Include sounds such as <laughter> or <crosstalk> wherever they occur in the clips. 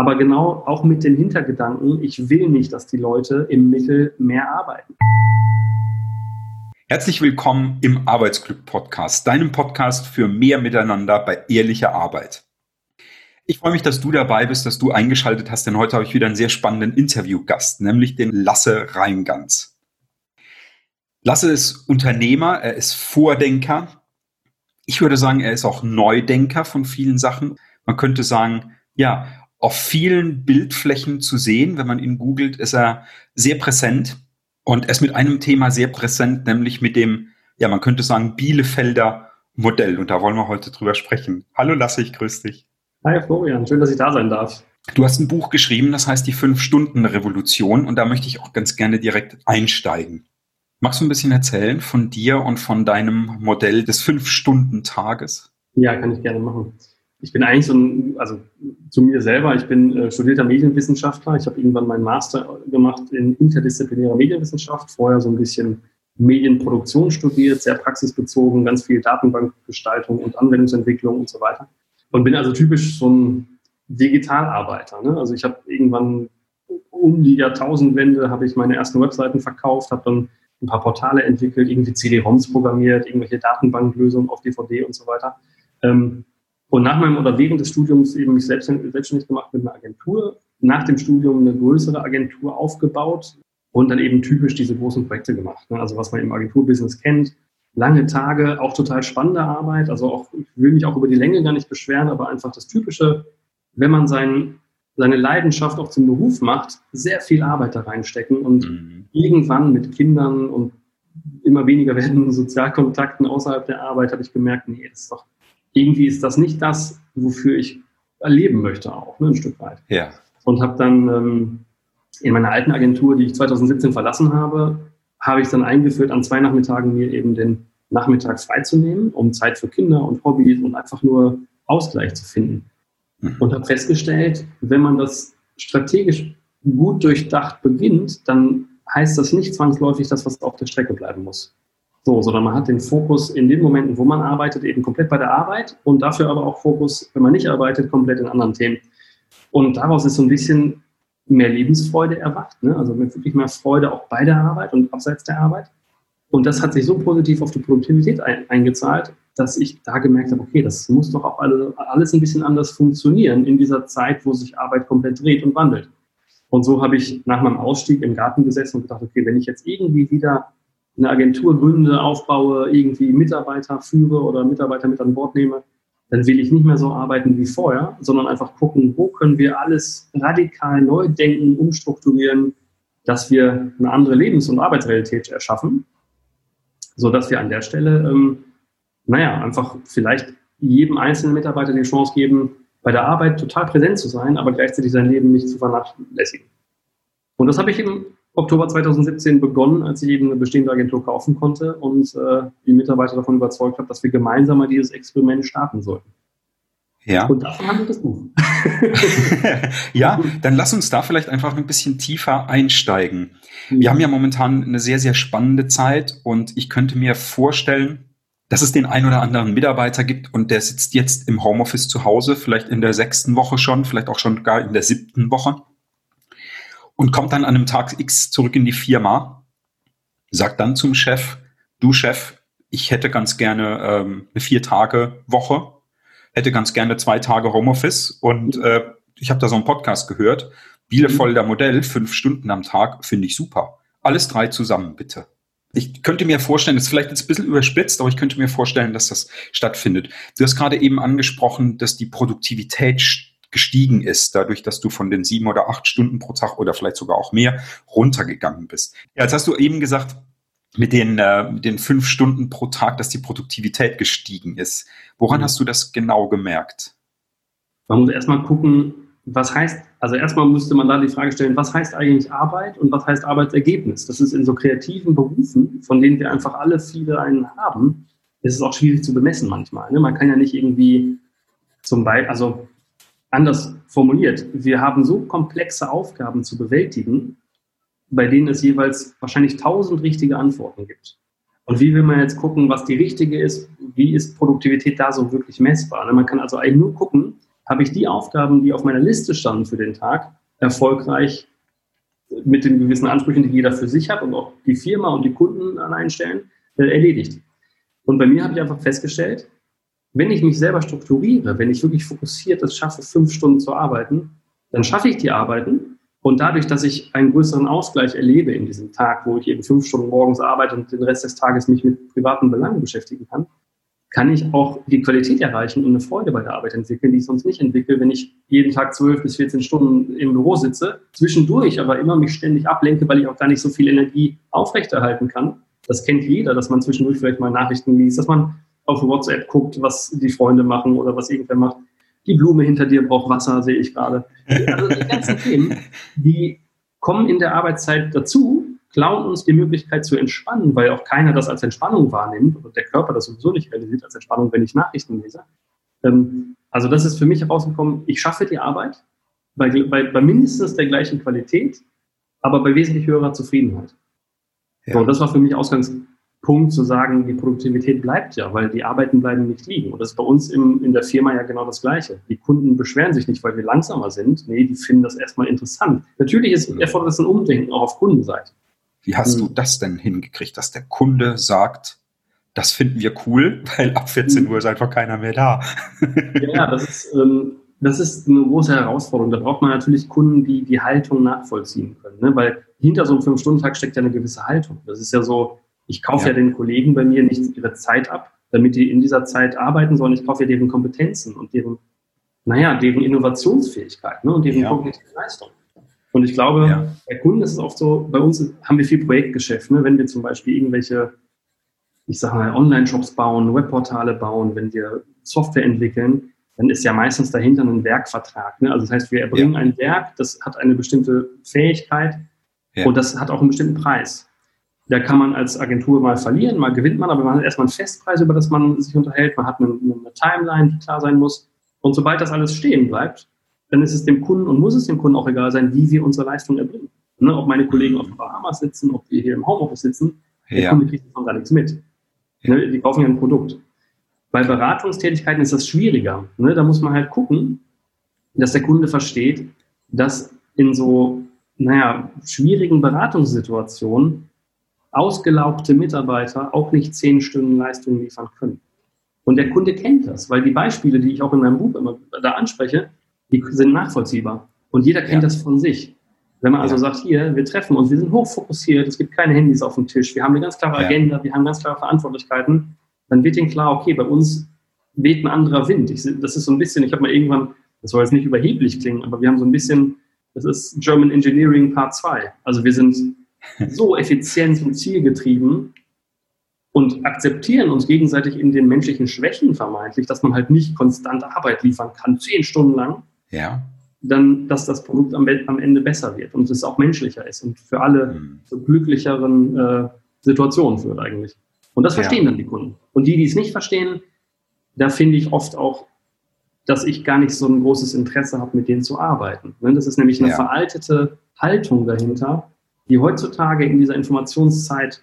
Aber genau auch mit dem Hintergedanken, ich will nicht, dass die Leute im Mittel mehr arbeiten. Herzlich willkommen im Arbeitsglück Podcast, deinem Podcast für mehr Miteinander bei ehrlicher Arbeit. Ich freue mich, dass du dabei bist, dass du eingeschaltet hast, denn heute habe ich wieder einen sehr spannenden Interviewgast, nämlich den Lasse Reingans. Lasse ist Unternehmer, er ist Vordenker. Ich würde sagen, er ist auch Neudenker von vielen Sachen. Man könnte sagen, ja, auf vielen Bildflächen zu sehen, wenn man ihn googelt, ist er sehr präsent. Und er ist mit einem Thema sehr präsent, nämlich mit dem, ja, man könnte sagen, Bielefelder Modell. Und da wollen wir heute drüber sprechen. Hallo Lasse, ich grüße dich. Hi Florian, schön, dass ich da sein darf. Du hast ein Buch geschrieben, das heißt die Fünf-Stunden-Revolution. Und da möchte ich auch ganz gerne direkt einsteigen. Magst du ein bisschen erzählen von dir und von deinem Modell des Fünf-Stunden-Tages? Ja, kann ich gerne machen. Ich bin eigentlich so ein, also zu mir selber, ich bin äh, studierter Medienwissenschaftler. Ich habe irgendwann meinen Master gemacht in interdisziplinärer Medienwissenschaft, vorher so ein bisschen Medienproduktion studiert, sehr praxisbezogen, ganz viel Datenbankgestaltung und Anwendungsentwicklung und so weiter. Und bin also typisch so ein Digitalarbeiter. Ne? Also ich habe irgendwann um die Jahrtausendwende habe ich meine ersten Webseiten verkauft, habe dann ein paar Portale entwickelt, irgendwie CD-ROMs programmiert, irgendwelche Datenbanklösungen auf DVD und so weiter. Ähm, und nach meinem oder während des Studiums eben mich selbst, selbstständig gemacht mit einer Agentur. Nach dem Studium eine größere Agentur aufgebaut und dann eben typisch diese großen Projekte gemacht. Ne? Also was man im Agenturbusiness kennt. Lange Tage, auch total spannende Arbeit. Also auch, ich will mich auch über die Länge gar nicht beschweren, aber einfach das Typische, wenn man sein, seine Leidenschaft auch zum Beruf macht, sehr viel Arbeit da reinstecken und mhm. irgendwann mit Kindern und immer weniger <laughs> werdenden Sozialkontakten außerhalb der Arbeit habe ich gemerkt, nee, das ist doch irgendwie ist das nicht das, wofür ich erleben möchte auch, ne, ein Stück weit. Ja. Und habe dann ähm, in meiner alten Agentur, die ich 2017 verlassen habe, habe ich dann eingeführt, an zwei Nachmittagen mir eben den Nachmittag freizunehmen, um Zeit für Kinder und Hobbys und einfach nur Ausgleich zu finden. Mhm. Und habe festgestellt, wenn man das strategisch gut durchdacht beginnt, dann heißt das nicht zwangsläufig, dass was auf der Strecke bleiben muss. So, sondern man hat den Fokus in den Momenten, wo man arbeitet, eben komplett bei der Arbeit und dafür aber auch Fokus, wenn man nicht arbeitet, komplett in anderen Themen. Und daraus ist so ein bisschen mehr Lebensfreude erwacht, ne? also wirklich mehr Freude auch bei der Arbeit und abseits der Arbeit. Und das hat sich so positiv auf die Produktivität ein, eingezahlt, dass ich da gemerkt habe, okay, das muss doch auch alle, alles ein bisschen anders funktionieren in dieser Zeit, wo sich Arbeit komplett dreht und wandelt. Und so habe ich nach meinem Ausstieg im Garten gesessen und gedacht, okay, wenn ich jetzt irgendwie wieder eine Agentur gründe, aufbaue, irgendwie Mitarbeiter führe oder Mitarbeiter mit an Bord nehme, dann will ich nicht mehr so arbeiten wie vorher, sondern einfach gucken, wo können wir alles radikal neu denken, umstrukturieren, dass wir eine andere Lebens- und Arbeitsrealität erschaffen, sodass wir an der Stelle, ähm, naja, einfach vielleicht jedem einzelnen Mitarbeiter die Chance geben, bei der Arbeit total präsent zu sein, aber gleichzeitig sein Leben nicht zu vernachlässigen. Und das habe ich eben Oktober 2017 begonnen, als ich eben eine bestehende Agentur kaufen konnte und äh, die Mitarbeiter davon überzeugt habe, dass wir gemeinsam mal dieses Experiment starten sollten. Ja. Und davon handelt das Buch. <laughs> ja, dann lass uns da vielleicht einfach ein bisschen tiefer einsteigen. Wir haben ja momentan eine sehr, sehr spannende Zeit und ich könnte mir vorstellen, dass es den ein oder anderen Mitarbeiter gibt und der sitzt jetzt im Homeoffice zu Hause, vielleicht in der sechsten Woche schon, vielleicht auch schon gar in der siebten Woche und kommt dann an einem Tag X zurück in die Firma, sagt dann zum Chef, du Chef, ich hätte ganz gerne ähm, eine Vier-Tage-Woche, hätte ganz gerne zwei Tage Homeoffice und äh, ich habe da so einen Podcast gehört, Bielefelder Modell, fünf Stunden am Tag, finde ich super. Alles drei zusammen, bitte. Ich könnte mir vorstellen, das ist vielleicht jetzt ein bisschen überspitzt, aber ich könnte mir vorstellen, dass das stattfindet. Du hast gerade eben angesprochen, dass die Produktivität gestiegen ist, dadurch, dass du von den sieben oder acht Stunden pro Tag oder vielleicht sogar auch mehr runtergegangen bist. Ja, jetzt hast du eben gesagt, mit den, äh, mit den fünf Stunden pro Tag, dass die Produktivität gestiegen ist. Woran mhm. hast du das genau gemerkt? Man muss erstmal gucken, was heißt, also erstmal müsste man da die Frage stellen, was heißt eigentlich Arbeit und was heißt Arbeitsergebnis? Das ist in so kreativen Berufen, von denen wir einfach alle viele einen haben, ist es auch schwierig zu bemessen manchmal. Ne? Man kann ja nicht irgendwie zum Beispiel, also Anders formuliert, wir haben so komplexe Aufgaben zu bewältigen, bei denen es jeweils wahrscheinlich tausend richtige Antworten gibt. Und wie will man jetzt gucken, was die richtige ist? Wie ist Produktivität da so wirklich messbar? Man kann also eigentlich nur gucken, habe ich die Aufgaben, die auf meiner Liste standen für den Tag, erfolgreich mit den gewissen Ansprüchen, die jeder für sich hat und auch die Firma und die Kunden an einen Stellen, äh, erledigt. Und bei mir habe ich einfach festgestellt, wenn ich mich selber strukturiere, wenn ich wirklich fokussiert es schaffe, fünf Stunden zu arbeiten, dann schaffe ich die Arbeiten. Und dadurch, dass ich einen größeren Ausgleich erlebe in diesem Tag, wo ich eben fünf Stunden morgens arbeite und den Rest des Tages mich mit privaten Belangen beschäftigen kann, kann ich auch die Qualität erreichen und eine Freude bei der Arbeit entwickeln, die ich sonst nicht entwickle, wenn ich jeden Tag zwölf bis 14 Stunden im Büro sitze, zwischendurch aber immer mich ständig ablenke, weil ich auch gar nicht so viel Energie aufrechterhalten kann. Das kennt jeder, dass man zwischendurch vielleicht mal Nachrichten liest, dass man auf WhatsApp guckt, was die Freunde machen oder was irgendwer macht. Die Blume hinter dir braucht Wasser, sehe ich gerade. Also die ganzen <laughs> Themen, die kommen in der Arbeitszeit dazu klauen uns die Möglichkeit zu entspannen, weil auch keiner das als Entspannung wahrnimmt und der Körper das sowieso nicht realisiert als Entspannung, wenn ich Nachrichten lese. Ähm, also das ist für mich herausgekommen, ich schaffe die Arbeit bei, bei, bei mindestens der gleichen Qualität, aber bei wesentlich höherer Zufriedenheit. Ja. So, das war für mich Ausgangspunkt zu sagen, die Produktivität bleibt ja, weil die Arbeiten bleiben nicht liegen. Und das ist bei uns im, in der Firma ja genau das Gleiche. Die Kunden beschweren sich nicht, weil wir langsamer sind. Nee, die finden das erstmal interessant. Natürlich ist, erfordert das ein Umdenken auch auf Kundenseite. Wie hast mhm. du das denn hingekriegt, dass der Kunde sagt, das finden wir cool, weil ab 14 mhm. Uhr ist einfach keiner mehr da? Ja, das ist, ähm, das ist eine große Herausforderung. Da braucht man natürlich Kunden, die die Haltung nachvollziehen können. Ne? Weil hinter so einem Fünf-Stunden-Tag steckt ja eine gewisse Haltung. Das ist ja so, ich kaufe ja. ja den Kollegen bei mir nicht ihre Zeit ab, damit die in dieser Zeit arbeiten, sondern ich kaufe ja deren Kompetenzen und deren, naja, deren Innovationsfähigkeit ne? und deren ja. kognitive Leistung. Und ich glaube, ja. bei Kunden ist es oft so, bei uns haben wir viel Projektgeschäft. Ne? Wenn wir zum Beispiel irgendwelche, ich sage mal, Online-Shops bauen, Webportale bauen, wenn wir Software entwickeln, dann ist ja meistens dahinter ein Werkvertrag. Ne? Also das heißt, wir erbringen ja. ein Werk, das hat eine bestimmte Fähigkeit ja. und das hat auch einen bestimmten Preis. Da kann man als Agentur mal verlieren, mal gewinnt man, aber man hat erstmal einen Festpreis, über das man sich unterhält. Man hat eine, eine Timeline, die klar sein muss. Und sobald das alles stehen bleibt, dann ist es dem Kunden und muss es dem Kunden auch egal sein, wie wir unsere Leistung erbringen. Ne, ob meine Kollegen auf den Bahamas sitzen, ob wir hier im Homeoffice sitzen, der ja. Kunde kriegt davon gar nichts mit. Ne, die kaufen ja ein Produkt. Bei Beratungstätigkeiten ist das schwieriger. Ne, da muss man halt gucken, dass der Kunde versteht, dass in so, naja, schwierigen Beratungssituationen ausgelaugte Mitarbeiter auch nicht zehn Stunden Leistung liefern können. Und der Kunde kennt das, weil die Beispiele, die ich auch in meinem Buch immer da anspreche, die sind nachvollziehbar. Und jeder kennt ja. das von sich. Wenn man also sagt, hier, wir treffen uns, wir sind hochfokussiert, es gibt keine Handys auf dem Tisch, wir haben eine ganz klare Agenda, wir haben ganz klare Verantwortlichkeiten, dann wird ihnen klar, okay, bei uns weht ein anderer Wind. Ich, das ist so ein bisschen, ich habe mal irgendwann, das soll jetzt nicht überheblich klingen, aber wir haben so ein bisschen, das ist German Engineering Part 2. Also wir sind so effizient und zielgetrieben und akzeptieren uns gegenseitig in den menschlichen Schwächen vermeintlich, dass man halt nicht konstant Arbeit liefern kann, zehn Stunden lang ja. dann, dass das Produkt am, am, Ende besser wird und es auch menschlicher ist und für alle mhm. zu glücklicheren äh, Situationen führt eigentlich. Und das verstehen ja. dann die Kunden. Und die, die es nicht verstehen, da finde ich oft auch, dass ich gar nicht so ein großes Interesse habe, mit denen zu arbeiten. Ne, das ist nämlich eine ja. veraltete Haltung dahinter, die heutzutage in dieser Informationszeit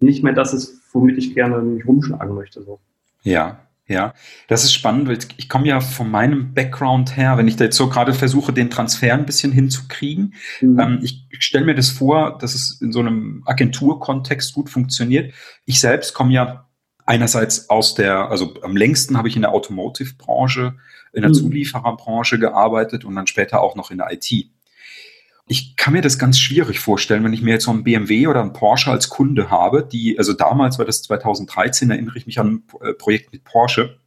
nicht mehr das ist, womit ich gerne mich rumschlagen möchte. So. Ja, ja, das ist spannend, weil ich komme ja von meinem Background her, wenn ich da jetzt so gerade versuche, den Transfer ein bisschen hinzukriegen. Mhm. Ähm, ich stelle mir das vor, dass es in so einem Agenturkontext gut funktioniert. Ich selbst komme ja einerseits aus der, also am längsten habe ich in der Automotive-Branche, in der mhm. Zuliefererbranche gearbeitet und dann später auch noch in der IT. Ich kann mir das ganz schwierig vorstellen, wenn ich mir jetzt so ein BMW oder ein Porsche als Kunde habe, die, also damals war das 2013, erinnere ich mich an ein äh, Projekt mit Porsche.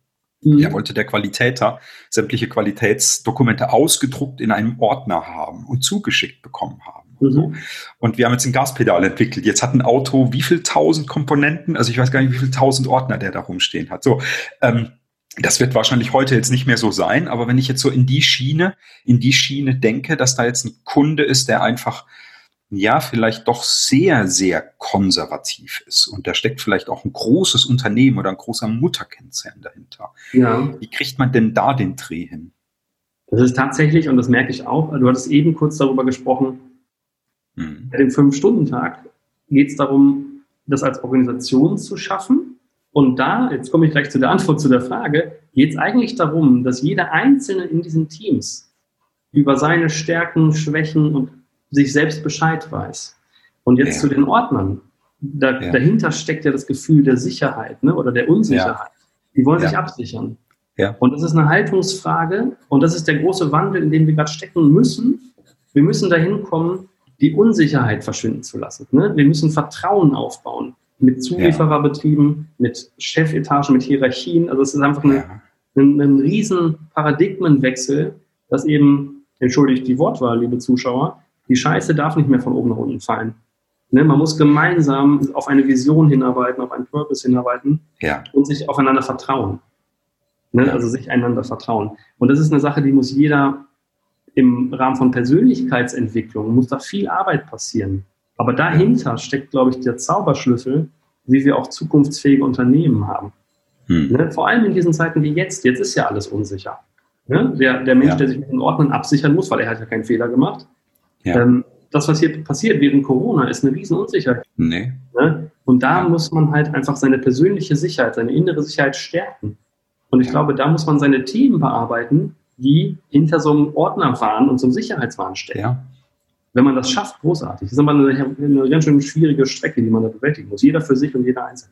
Mhm. Der wollte der Qualitäter sämtliche Qualitätsdokumente ausgedruckt in einem Ordner haben und zugeschickt bekommen haben. Und, so. Mhm. und wir haben jetzt ein Gaspedal entwickelt. Jetzt hat ein Auto wie viel tausend Komponenten, also ich weiß gar nicht, wie viel tausend Ordner der da rumstehen hat. So, ähm, das wird wahrscheinlich heute jetzt nicht mehr so sein, aber wenn ich jetzt so in die Schiene, in die Schiene denke, dass da jetzt ein Kunde ist, der einfach ja, vielleicht doch sehr, sehr konservativ ist. Und da steckt vielleicht auch ein großes Unternehmen oder ein großer Mutterkonzern dahinter. Ja. Wie kriegt man denn da den Dreh hin? Das ist tatsächlich, und das merke ich auch, du hattest eben kurz darüber gesprochen, hm. bei dem Fünf-Stunden-Tag geht es darum, das als Organisation zu schaffen Und da, jetzt komme ich gleich zu der Antwort zu der Frage, geht es eigentlich darum, dass jeder Einzelne in diesen Teams über seine Stärken, Schwächen und sich selbst Bescheid weiß. Und jetzt ja. zu den Ordnern. Da, ja. Dahinter steckt ja das Gefühl der Sicherheit ne, oder der Unsicherheit. Ja. Die wollen sich absichern. Und das ist eine Haltungsfrage und das ist der große Wandel, in dem wir gerade stecken müssen. Wir müssen dahin kommen, die Unsicherheit verschwinden zu lassen. Ne? Wir müssen Vertrauen aufbauen mit Zuliefererbetrieben, mit Chefetagen, mit Hierarchien. Also es ist einfach eine, ein, ein riesen Paradigmenwechsel, dass eben, entschuldigt die Wortwahl, liebe Zuschauer, die Scheiße darf nicht mehr von oben nach unten fallen. Ne, man muss gemeinsam auf eine Vision hinarbeiten, auf einen Purpose hinarbeiten ja. und sich aufeinander vertrauen. Ne, also sich einander vertrauen. Und das ist eine Sache, die muss jeder im Rahmen von Persönlichkeitsentwicklung, muss da viel Arbeit passieren. Aber dahinter steckt, glaube ich, der Zauberschlüssel, wie wir auch zukunftsfähige Unternehmen haben. Hm. Ne, vor allem in diesen Zeiten wie jetzt. Jetzt ist ja alles unsicher. Ne? Der, der Mensch, ja. der sich mit den Ordnern absichern muss, weil er hat ja keinen Fehler gemacht. Ja. Ähm, das, was hier passiert während Corona, ist eine riesen Unsicherheit. Nee. Ne? Und da ja. muss man halt einfach seine persönliche Sicherheit, seine innere Sicherheit stärken. Und ich glaube, da muss man seine Themen bearbeiten, die hinter so einem Ordnerwahn und so einem Sicherheitswahn stecken. Ja. Wenn man das schafft, großartig. Das ist aber eine, eine ganz schön schwierige Strecke, die man da bewältigen muss. Jeder für sich und jeder einzeln.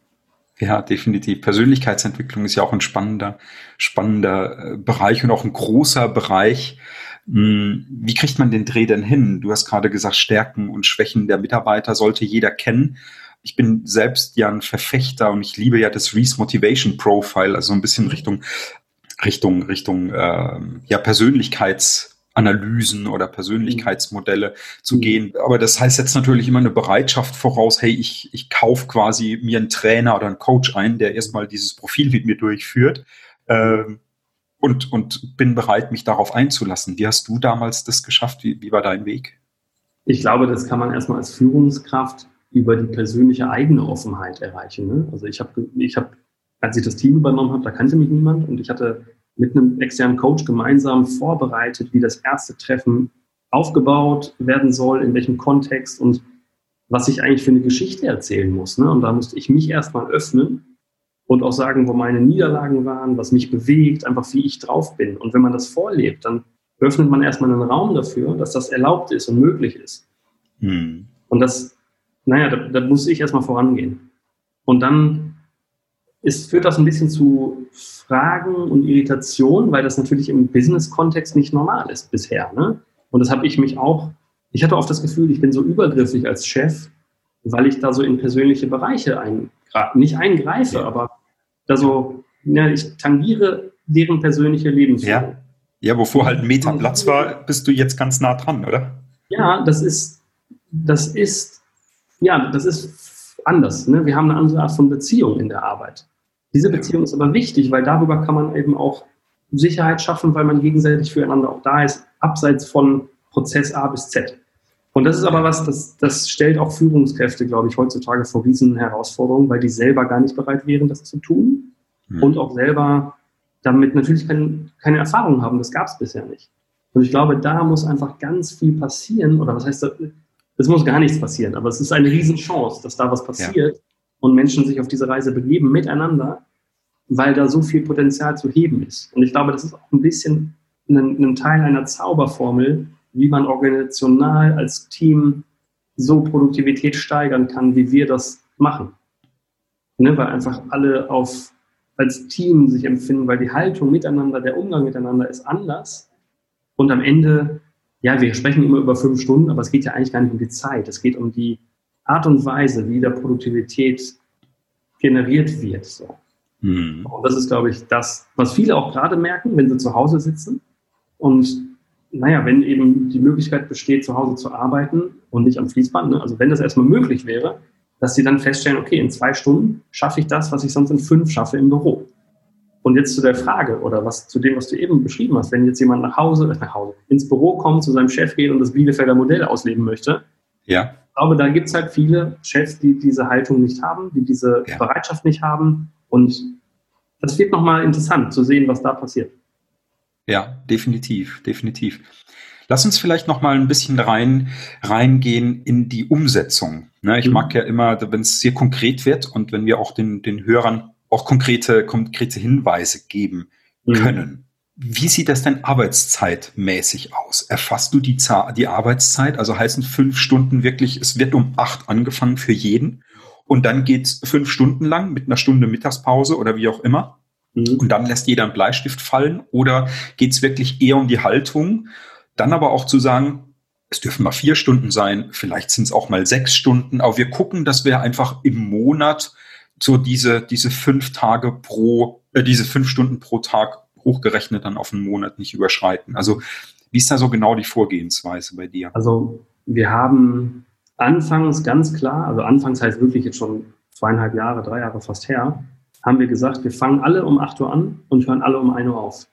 Ja, definitiv. Persönlichkeitsentwicklung ist ja auch ein spannender, spannender äh, Bereich und auch ein großer Bereich. Hm, wie kriegt man den Dreh denn hin? Du hast gerade gesagt, Stärken und Schwächen der Mitarbeiter sollte jeder kennen. Ich bin selbst ja ein Verfechter und ich liebe ja das Reese Motivation Profile, also ein bisschen Richtung Richtung Richtung äh, ja Persönlichkeits Analysen oder Persönlichkeitsmodelle zu mhm. gehen. Aber das heißt jetzt natürlich immer eine Bereitschaft voraus, hey, ich, ich kaufe quasi mir einen Trainer oder einen Coach ein, der erstmal dieses Profil mit mir durchführt. Ähm, und, und bin bereit, mich darauf einzulassen. Wie hast du damals das geschafft? Wie, wie war dein Weg? Ich glaube, das kann man erstmal als Führungskraft über die persönliche eigene Offenheit erreichen. Ne? Also ich habe, ich hab, als ich das Team übernommen habe, da kannte mich niemand und ich hatte mit einem externen Coach gemeinsam vorbereitet, wie das erste Treffen aufgebaut werden soll, in welchem Kontext und was ich eigentlich für eine Geschichte erzählen muss. Ne? Und da musste ich mich erstmal öffnen und auch sagen, wo meine Niederlagen waren, was mich bewegt, einfach wie ich drauf bin. Und wenn man das vorlebt, dann öffnet man erstmal einen Raum dafür, dass das erlaubt ist und möglich ist. Hm. Und das, naja, da, da muss ich erstmal vorangehen. Und dann ist, führt das ein bisschen zu Fragen und Irritationen, weil das natürlich im Business-Kontext nicht normal ist bisher. Ne? Und das habe ich mich auch, ich hatte oft das Gefühl, ich bin so übergriffig als Chef, weil ich da so in persönliche Bereiche ein, nicht eingreife, ja. aber da so, ja, ich tangiere deren persönliche Lebensführung. Ja. ja, wovor halt ein Meter Platz war, bist du jetzt ganz nah dran, oder? Ja, das ist, das ist, ja, das ist anders. Ne? Wir haben eine andere Art von Beziehung in der Arbeit. Diese Beziehung ist aber wichtig, weil darüber kann man eben auch Sicherheit schaffen, weil man gegenseitig füreinander auch da ist, abseits von Prozess A bis Z. Und das ist aber was, das, das stellt auch Führungskräfte, glaube ich, heutzutage vor riesen Herausforderungen, weil die selber gar nicht bereit wären, das zu tun mhm. und auch selber damit natürlich kein, keine Erfahrung haben. Das gab es bisher nicht. Und ich glaube, da muss einfach ganz viel passieren, oder was heißt das? Es muss gar nichts passieren, aber es ist eine Riesenchance, dass da was passiert, ja und Menschen sich auf diese Reise begeben miteinander, weil da so viel Potenzial zu heben ist. Und ich glaube, das ist auch ein bisschen ein, ein Teil einer Zauberformel, wie man organisational als Team so Produktivität steigern kann, wie wir das machen. Ne, weil einfach alle auf, als Team sich empfinden, weil die Haltung miteinander, der Umgang miteinander ist anders. Und am Ende, ja, wir sprechen immer über fünf Stunden, aber es geht ja eigentlich gar nicht um die Zeit. Es geht um die Art und Weise, wie da Produktivität generiert wird. So. Mhm. Und das ist, glaube ich, das, was viele auch gerade merken, wenn sie zu Hause sitzen. Und naja, wenn eben die Möglichkeit besteht, zu Hause zu arbeiten und nicht am Fließband, ne? also wenn das erstmal möglich wäre, dass sie dann feststellen, okay, in zwei Stunden schaffe ich das, was ich sonst in fünf schaffe im Büro. Und jetzt zu der Frage oder was zu dem, was du eben beschrieben hast, wenn jetzt jemand nach Hause, äh, nach Hause, ins Büro kommt, zu seinem Chef geht und das Bielefelder Modell ausleben möchte, ja glaube, da gibt es halt viele Chefs, die diese Haltung nicht haben, die diese ja. Bereitschaft nicht haben. Und das wird nochmal interessant zu sehen, was da passiert. Ja, definitiv, definitiv. Lass uns vielleicht noch mal ein bisschen rein reingehen in die Umsetzung. Ne, ich mhm. mag ja immer, wenn es sehr konkret wird und wenn wir auch den, den Hörern auch konkrete, konkrete Hinweise geben mhm. können. Wie sieht das denn arbeitszeitmäßig aus? Erfasst du die, die Arbeitszeit? Also heißen fünf Stunden wirklich, es wird um acht angefangen für jeden und dann geht's fünf Stunden lang mit einer Stunde Mittagspause oder wie auch immer. Mhm. Und dann lässt jeder einen Bleistift fallen oder geht's wirklich eher um die Haltung? Dann aber auch zu sagen, es dürfen mal vier Stunden sein, vielleicht sind es auch mal sechs Stunden, aber wir gucken, dass wir einfach im Monat so diese, diese fünf Tage pro, äh, diese fünf Stunden pro Tag hochgerechnet dann auf einen Monat nicht überschreiten. Also wie ist da so genau die Vorgehensweise bei dir? Also wir haben anfangs ganz klar, also anfangs heißt wirklich jetzt schon zweieinhalb Jahre, drei Jahre fast her, haben wir gesagt, wir fangen alle um 8 Uhr an und hören alle um 1 Uhr auf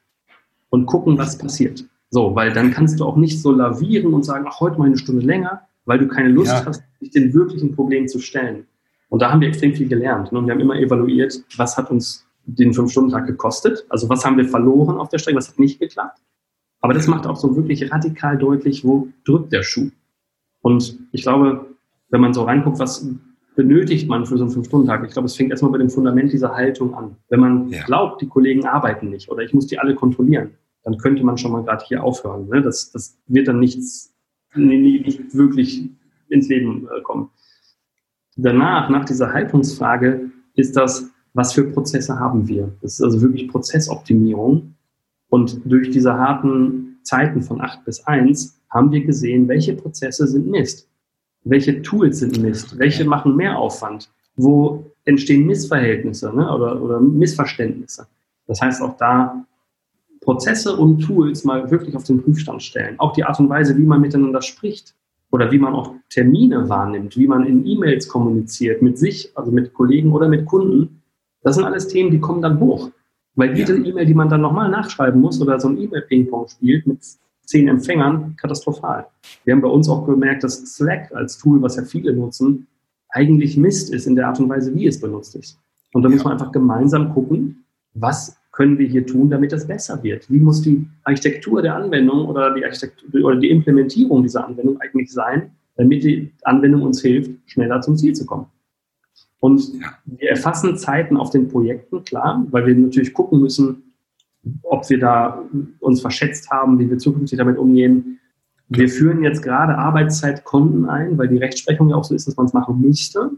und gucken, was passiert. So, weil dann kannst du auch nicht so lavieren und sagen, ach, heute mal eine Stunde länger, weil du keine Lust ja. hast, dich den wirklichen Problem zu stellen. Und da haben wir extrem viel gelernt. Ne? Und wir haben immer evaluiert, was hat uns den Fünf-Stunden-Tag gekostet. Also was haben wir verloren auf der Strecke, was hat nicht geklappt. Aber das macht auch so wirklich radikal deutlich, wo drückt der Schuh. Und ich glaube, wenn man so reinguckt, was benötigt man für so einen Fünf-Stunden-Tag? Ich glaube, es fängt erstmal bei dem Fundament dieser Haltung an. Wenn man ja. glaubt, die Kollegen arbeiten nicht oder ich muss die alle kontrollieren, dann könnte man schon mal gerade hier aufhören. Ne? Das, das wird dann nichts, nicht wirklich ins Leben äh, kommen. Danach, nach dieser Haltungsfrage, ist das, was für Prozesse haben wir? Das ist also wirklich Prozessoptimierung. Und durch diese harten Zeiten von 8 bis 1 haben wir gesehen, welche Prozesse sind Mist, welche Tools sind Mist, welche machen mehr Aufwand, wo entstehen Missverhältnisse ne, oder, oder Missverständnisse. Das heißt, auch da Prozesse und Tools mal wirklich auf den Prüfstand stellen. Auch die Art und Weise, wie man miteinander spricht oder wie man auch Termine wahrnimmt, wie man in E-Mails kommuniziert mit sich, also mit Kollegen oder mit Kunden, das sind alles Themen, die kommen dann hoch. Weil jede ja. E-Mail, die man dann nochmal nachschreiben muss oder so ein E-Mail-Ping-Pong spielt mit zehn Empfängern, katastrophal. Wir haben bei uns auch gemerkt, dass Slack als Tool, was ja viele nutzen, eigentlich Mist ist in der Art und Weise, wie es benutzt ist. Und da ja. muss man einfach gemeinsam gucken, was können wir hier tun, damit es besser wird? Wie muss die Architektur der Anwendung oder die, Architektur, oder die Implementierung dieser Anwendung eigentlich sein, damit die Anwendung uns hilft, schneller zum Ziel zu kommen? Und wir erfassen Zeiten auf den Projekten, klar, weil wir natürlich gucken müssen, ob wir da uns verschätzt haben, wie wir zukünftig damit umgehen. Wir führen jetzt gerade Arbeitszeitkonten ein, weil die Rechtsprechung ja auch so ist, dass man es machen müsste.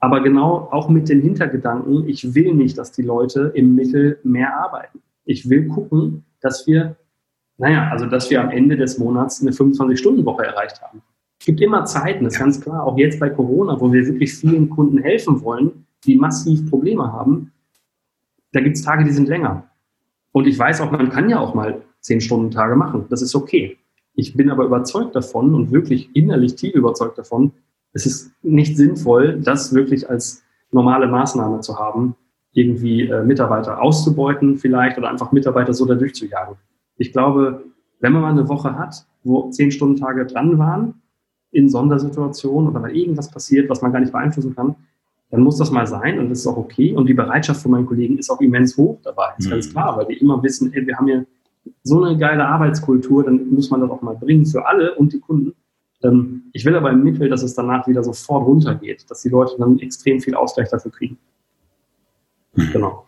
Aber genau auch mit dem Hintergedanken, ich will nicht, dass die Leute im Mittel mehr arbeiten. Ich will gucken, dass wir, naja, also dass wir am Ende des Monats eine 25-Stunden-Woche erreicht haben. Es gibt immer Zeiten, das ist ganz klar, auch jetzt bei Corona, wo wir wirklich vielen Kunden helfen wollen, die massiv Probleme haben. Da gibt es Tage, die sind länger. Und ich weiß auch, man kann ja auch mal 10-Stunden-Tage machen. Das ist okay. Ich bin aber überzeugt davon und wirklich innerlich tief überzeugt davon, es ist nicht sinnvoll, das wirklich als normale Maßnahme zu haben, irgendwie äh, Mitarbeiter auszubeuten vielleicht oder einfach Mitarbeiter so da durchzujagen. Ich glaube, wenn man mal eine Woche hat, wo 10-Stunden-Tage dran waren, in Sondersituationen oder weil irgendwas passiert, was man gar nicht beeinflussen kann, dann muss das mal sein und das ist auch okay. Und die Bereitschaft von meinen Kollegen ist auch immens hoch dabei, ist mhm. ganz klar, weil die immer wissen, ey, wir haben hier so eine geile Arbeitskultur, dann muss man das auch mal bringen für alle und die Kunden. Ähm, ich will aber im Mittel, dass es danach wieder sofort runtergeht, dass die Leute dann extrem viel Ausgleich dafür kriegen. Mhm. Genau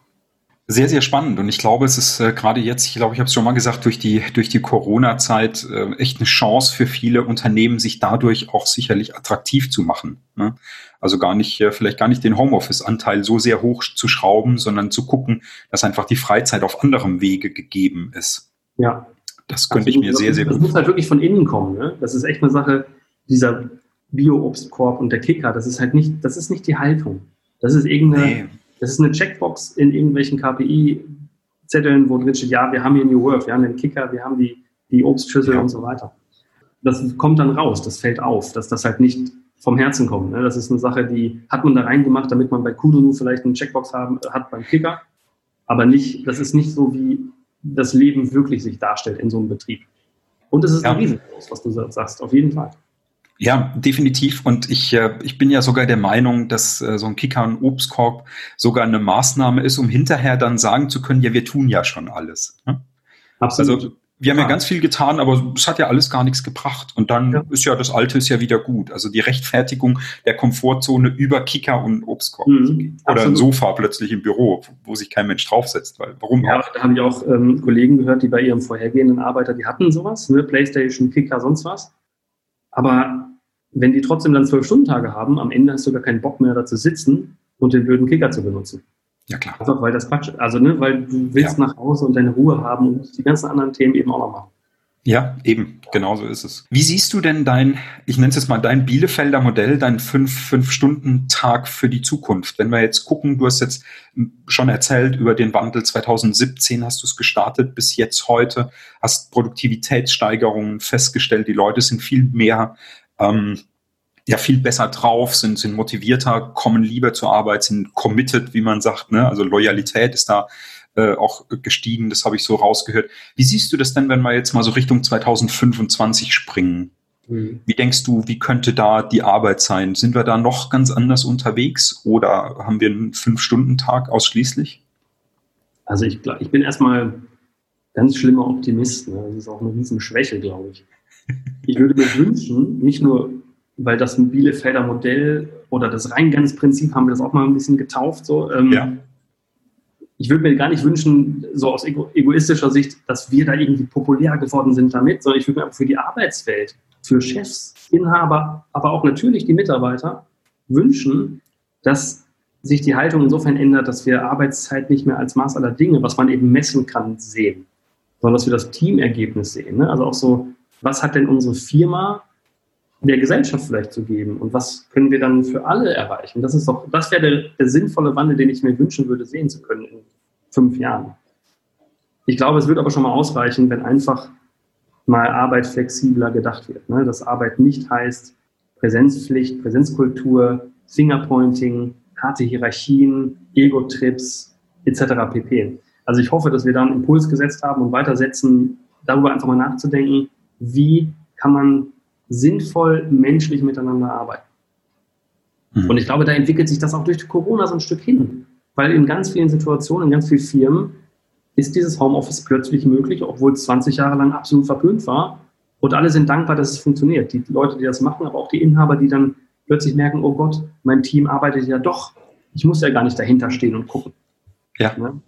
sehr, sehr spannend. Und ich glaube, es ist äh, gerade jetzt, ich glaube, ich habe es schon mal gesagt, durch die, durch die Corona-Zeit äh, echt eine Chance für viele Unternehmen, sich dadurch auch sicherlich attraktiv zu machen. Ne? Also gar nicht, äh, vielleicht gar nicht den Homeoffice-Anteil so sehr hoch zu schrauben, sondern zu gucken, dass einfach die Freizeit auf anderem Wege gegeben ist. Ja. Das könnte Absolut. ich mir sehr, sehr das gut. Das muss halt wirklich von innen kommen. Ne? Das ist echt eine Sache, dieser Bio-Obstkorb und der Kicker, das ist halt nicht, das ist nicht die Haltung. Das ist irgendeine, nee das ist eine Checkbox in irgendwelchen KPI-Zetteln, wo drin steht, ja, wir haben hier New Work, wir haben den Kicker, wir haben die, die Obstschüssel ja. und so weiter. Das kommt dann raus, das fällt auf, dass das halt nicht vom Herzen kommt. Ne? Das ist eine Sache, die hat man da reingemacht, damit man bei Kudunu vielleicht eine Checkbox haben, hat beim Kicker, aber nicht, das ist nicht so, wie das Leben wirklich sich darstellt in so einem Betrieb. Und es ist ja. ein Risiko, was du sagst, auf jeden Fall. Ja, definitiv. Und ich, äh, ich bin ja sogar der Meinung, dass äh, so ein Kicker- und Obstkorb sogar eine Maßnahme ist, um hinterher dann sagen zu können, ja, wir tun ja schon alles. Ne? Absolut. Also wir haben ja ganz viel getan, aber es hat ja alles gar nichts gebracht. Und dann ja. ist ja das Alte ist ja wieder gut. Also die Rechtfertigung der Komfortzone über Kicker und Obstkorb. Mhm, Oder absolut. ein Sofa plötzlich im Büro, wo sich kein Mensch draufsetzt. Weil, warum ja, auch? da habe ich auch ähm, Kollegen gehört, die bei ihrem vorhergehenden Arbeiter, die hatten sowas, ne? Playstation, Kicker, sonst was. Aber wenn die trotzdem dann zwölf Stunden Tage haben, am Ende hast du gar keinen Bock mehr da zu sitzen und den blöden Kicker zu benutzen. Ja, klar. Einfach weil das Quatsch, also ne, weil du willst ja. nach Hause und deine Ruhe haben und die ganzen anderen Themen eben auch noch machen. Ja, eben, genau so ist es. Wie siehst du denn dein, ich nenne es jetzt mal dein Bielefelder Modell, dein Fünf-Stunden-Tag für die Zukunft? Wenn wir jetzt gucken, du hast jetzt schon erzählt über den Wandel 2017, hast du es gestartet bis jetzt heute, hast Produktivitätssteigerungen festgestellt, die Leute sind viel mehr ähm, ja viel besser drauf, sind, sind motivierter, kommen lieber zur Arbeit, sind committed, wie man sagt. Ne? Also Loyalität ist da äh, auch gestiegen, das habe ich so rausgehört. Wie siehst du das denn, wenn wir jetzt mal so Richtung 2025 springen? Mhm. Wie denkst du, wie könnte da die Arbeit sein? Sind wir da noch ganz anders unterwegs oder haben wir einen Fünf-Stunden-Tag ausschließlich? Also ich, ich bin erstmal ganz schlimmer Optimist. Ne? Das ist auch eine Riesenschwäche, glaube ich. Ich würde mir wünschen, nicht nur weil das Bielefelder Modell oder das Rheingansprinzip haben wir das auch mal ein bisschen getauft. So. Ähm, ja. Ich würde mir gar nicht wünschen, so aus ego egoistischer Sicht, dass wir da irgendwie populär geworden sind damit, sondern ich würde mir für die Arbeitswelt, für Chefs, Inhaber, aber auch natürlich die Mitarbeiter wünschen, dass sich die Haltung insofern ändert, dass wir Arbeitszeit nicht mehr als Maß aller Dinge, was man eben messen kann, sehen, sondern dass wir das Teamergebnis sehen. Ne? Also auch so, was hat denn unsere Firma der Gesellschaft vielleicht zu geben und was können wir dann für alle erreichen? Das ist doch, das wäre der, der sinnvolle Wandel, den ich mir wünschen würde, sehen zu können in fünf Jahren. Ich glaube, es wird aber schon mal ausreichen, wenn einfach mal Arbeit flexibler gedacht wird. Ne? Dass Arbeit nicht heißt Präsenzpflicht, Präsenzkultur, Fingerpointing, harte Hierarchien, Ego-Trips etc. pp. Also ich hoffe, dass wir da einen Impuls gesetzt haben und weitersetzen, darüber einfach mal nachzudenken, wie kann man sinnvoll menschlich miteinander arbeiten. Mhm. Und ich glaube, da entwickelt sich das auch durch Corona so ein Stück hin. Weil in ganz vielen Situationen, in ganz vielen Firmen ist dieses Homeoffice plötzlich möglich, obwohl es 20 Jahre lang absolut verpönt war. Und alle sind dankbar, dass es funktioniert. Die Leute, die das machen, aber auch die Inhaber, die dann plötzlich merken, oh Gott, mein Team arbeitet ja doch. Ich muss ja gar nicht dahinter stehen und gucken. Ja. Ne?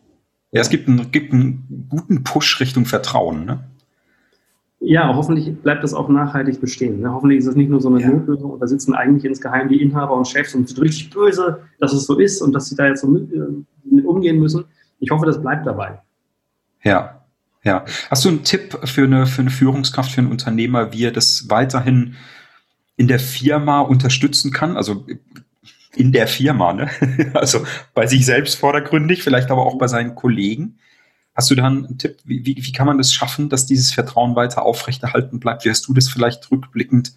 Ja, es gibt einen, gibt einen guten Push Richtung Vertrauen. Ne? Ja, hoffentlich bleibt das auch nachhaltig bestehen. Ne? Hoffentlich ist es nicht nur so eine ja. Notlösung und da sitzen eigentlich insgeheim die Inhaber und Chefs und sind richtig böse, dass es so ist und dass sie da jetzt so mit, äh, mit umgehen müssen. Ich hoffe, das bleibt dabei. Ja, ja. Hast du einen Tipp für eine, für eine Führungskraft, für einen Unternehmer, wie er das weiterhin in der Firma unterstützen kann? Also in der Firma, ne? <laughs> Also bei sich selbst vordergründig, vielleicht aber auch bei seinen Kollegen. Hast du da einen Tipp? Wie, wie, wie kann man das schaffen, dass dieses Vertrauen weiter aufrechterhalten bleibt? Wie hast du das vielleicht rückblickend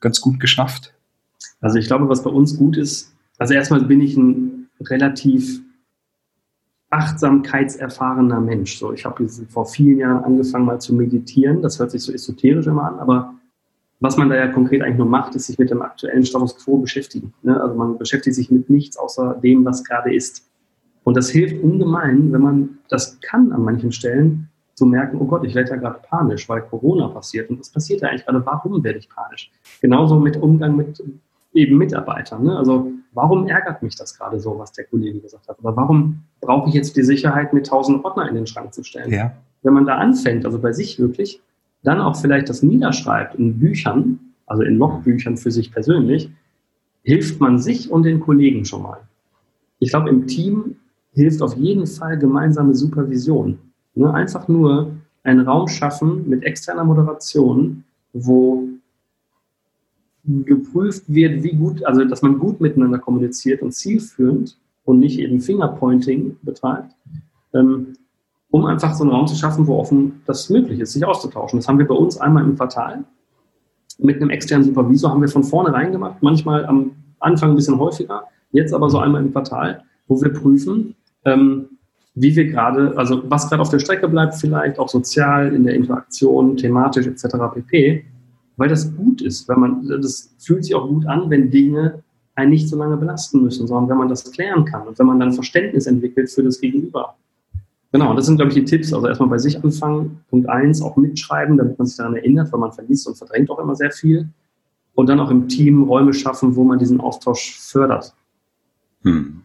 ganz gut geschafft? Also ich glaube, was bei uns gut ist, also erstmal bin ich ein relativ achtsamkeitserfahrener Mensch. So, ich habe vor vielen Jahren angefangen mal zu meditieren. Das hört sich so esoterisch immer an, aber was man da ja konkret eigentlich nur macht, ist sich mit dem aktuellen Status quo beschäftigen. Ne? Also man beschäftigt sich mit nichts außer dem, was gerade ist. Und das hilft ungemein, wenn man das kann an manchen Stellen, zu merken, oh Gott, ich werde ja gerade panisch, weil Corona passiert. Und was passiert da eigentlich gerade? Warum werde ich panisch? Genauso mit Umgang mit eben Mitarbeitern. Ne? Also warum ärgert mich das gerade so, was der Kollege gesagt hat? Oder warum brauche ich jetzt die Sicherheit, mit tausend Ordner in den Schrank zu stellen? Ja. Wenn man da anfängt, also bei sich wirklich, dann auch vielleicht das niederschreibt in Büchern, also in Logbüchern für sich persönlich, hilft man sich und den Kollegen schon mal. Ich glaube, im Team hilft auf jeden Fall gemeinsame Supervision. Ne? Einfach nur einen Raum schaffen mit externer Moderation, wo geprüft wird, wie gut, also dass man gut miteinander kommuniziert und zielführend und nicht eben Fingerpointing betreibt, ähm, um einfach so einen Raum zu schaffen, wo offen das möglich ist, sich auszutauschen. Das haben wir bei uns einmal im Quartal. Mit einem externen Supervisor haben wir von vornherein gemacht, manchmal am Anfang ein bisschen häufiger, jetzt aber so einmal im Quartal, wo wir prüfen, ähm, wie wir gerade, also was gerade auf der Strecke bleibt, vielleicht auch sozial, in der Interaktion, thematisch etc. pp. Weil das gut ist, wenn man, das fühlt sich auch gut an, wenn Dinge einen nicht so lange belasten müssen, sondern wenn man das klären kann und wenn man dann Verständnis entwickelt für das Gegenüber. Genau, das sind, glaube ich, die Tipps. Also erstmal bei sich anfangen. Punkt eins, auch mitschreiben, damit man sich daran erinnert, weil man verliest und verdrängt auch immer sehr viel. Und dann auch im Team Räume schaffen, wo man diesen Austausch fördert. Hm.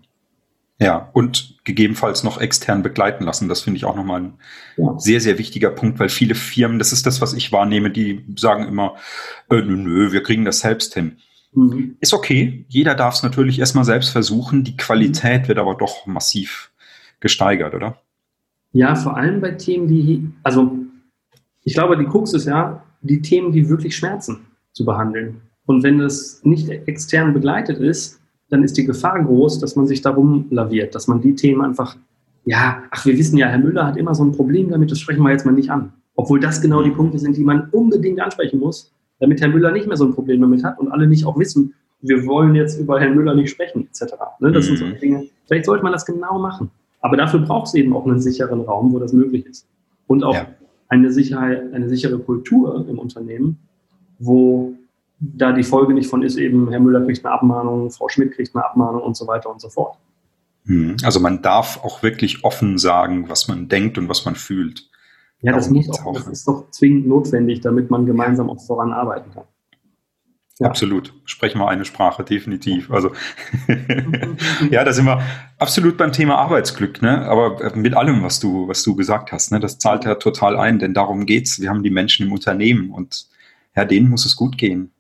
Ja, und gegebenenfalls noch extern begleiten lassen. Das finde ich auch nochmal ein ja. sehr, sehr wichtiger Punkt, weil viele Firmen, das ist das, was ich wahrnehme, die sagen immer, äh, nö, nö, wir kriegen das selbst hin. Mhm. Ist okay. Jeder darf es natürlich erstmal selbst versuchen. Die Qualität mhm. wird aber doch massiv gesteigert, oder? Ja, vor allem bei Themen, die, also ich glaube, die Krux ist ja, die Themen, die wirklich schmerzen, zu behandeln. Und wenn es nicht extern begleitet ist, dann ist die Gefahr groß, dass man sich darum laviert, dass man die Themen einfach, ja, ach, wir wissen ja, Herr Müller hat immer so ein Problem damit, das sprechen wir jetzt mal nicht an. Obwohl das genau die Punkte sind, die man unbedingt ansprechen muss, damit Herr Müller nicht mehr so ein Problem damit hat und alle nicht auch wissen, wir wollen jetzt über Herrn Müller nicht sprechen, etc. Ne, das mhm. sind so Dinge. Vielleicht sollte man das genau machen. Aber dafür braucht es eben auch einen sicheren Raum, wo das möglich ist. Und auch ja. eine Sicherheit, eine sichere Kultur im Unternehmen, wo da die Folge nicht von ist, eben Herr Müller kriegt eine Abmahnung, Frau Schmidt kriegt eine Abmahnung und so weiter und so fort. Hm. Also man darf auch wirklich offen sagen, was man denkt und was man fühlt. Ja, das, muss auch, das ist doch zwingend notwendig, damit man gemeinsam auch voranarbeiten kann. Ja. Absolut. Sprechen wir eine Sprache, definitiv. Also <laughs> ja, da sind wir absolut beim Thema Arbeitsglück, ne? Aber mit allem, was du, was du gesagt hast, ne? Das zahlt ja total ein, denn darum geht's. Wir haben die Menschen im Unternehmen und ja, denen muss es gut gehen.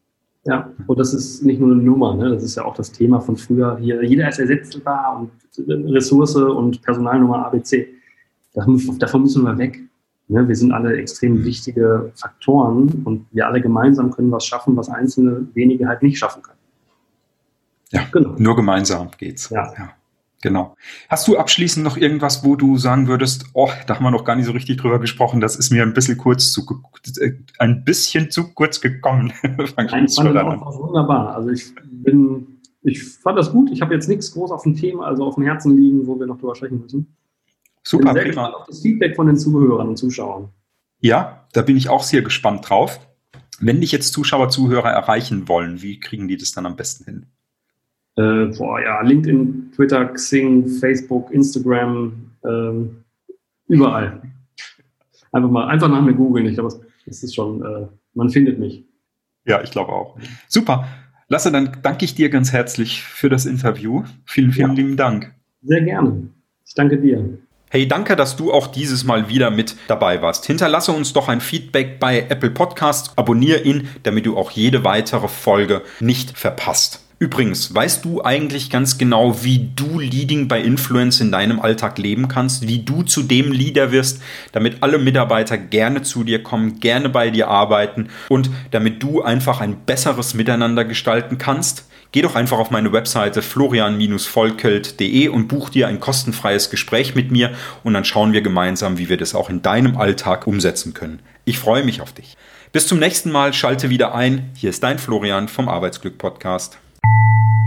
Ja, und das ist nicht nur eine Nummer, ne? das ist ja auch das Thema von früher. Hier, jeder ist ersetzbar und Ressource und Personalnummer ABC. Davon müssen wir weg. Ne? Wir sind alle extrem wichtige Faktoren und wir alle gemeinsam können was schaffen, was einzelne wenige halt nicht schaffen können. Ja, genau. nur gemeinsam geht's. Ja. ja. Genau. Hast du abschließend noch irgendwas, wo du sagen würdest, oh, da haben wir noch gar nicht so richtig drüber gesprochen, das ist mir ein bisschen kurz zu, äh, ein bisschen zu kurz gekommen. <laughs> Nein, ich fand das auch wunderbar. Also ich bin, ich fand das gut. Ich habe jetzt nichts groß auf dem Thema, also auf dem Herzen liegen, wo wir noch drüber sprechen müssen. Super, bin sehr prima. auf das Feedback von den Zuhörern und Zuschauern. Ja, da bin ich auch sehr gespannt drauf. Wenn dich jetzt Zuschauer, Zuhörer erreichen wollen, wie kriegen die das dann am besten hin? Äh, boah, ja, LinkedIn, Twitter, Xing, Facebook, Instagram, ähm, überall. Einfach mal, einfach nach mir googeln. Ich glaube, das ist schon, äh, man findet mich. Ja, ich glaube auch. Super. Lasse, dann danke ich dir ganz herzlich für das Interview. Vielen, vielen ja. lieben Dank. Sehr gerne. Ich danke dir. Hey, danke, dass du auch dieses Mal wieder mit dabei warst. Hinterlasse uns doch ein Feedback bei Apple Podcasts, abonniere ihn, damit du auch jede weitere Folge nicht verpasst. Übrigens, weißt du eigentlich ganz genau, wie du Leading by Influence in deinem Alltag leben kannst, wie du zu dem Leader wirst, damit alle Mitarbeiter gerne zu dir kommen, gerne bei dir arbeiten und damit du einfach ein besseres Miteinander gestalten kannst? Geh doch einfach auf meine Webseite florian-volkelt.de und buch dir ein kostenfreies Gespräch mit mir und dann schauen wir gemeinsam, wie wir das auch in deinem Alltag umsetzen können. Ich freue mich auf dich. Bis zum nächsten Mal, schalte wieder ein. Hier ist dein Florian vom Arbeitsglück Podcast. Thank you.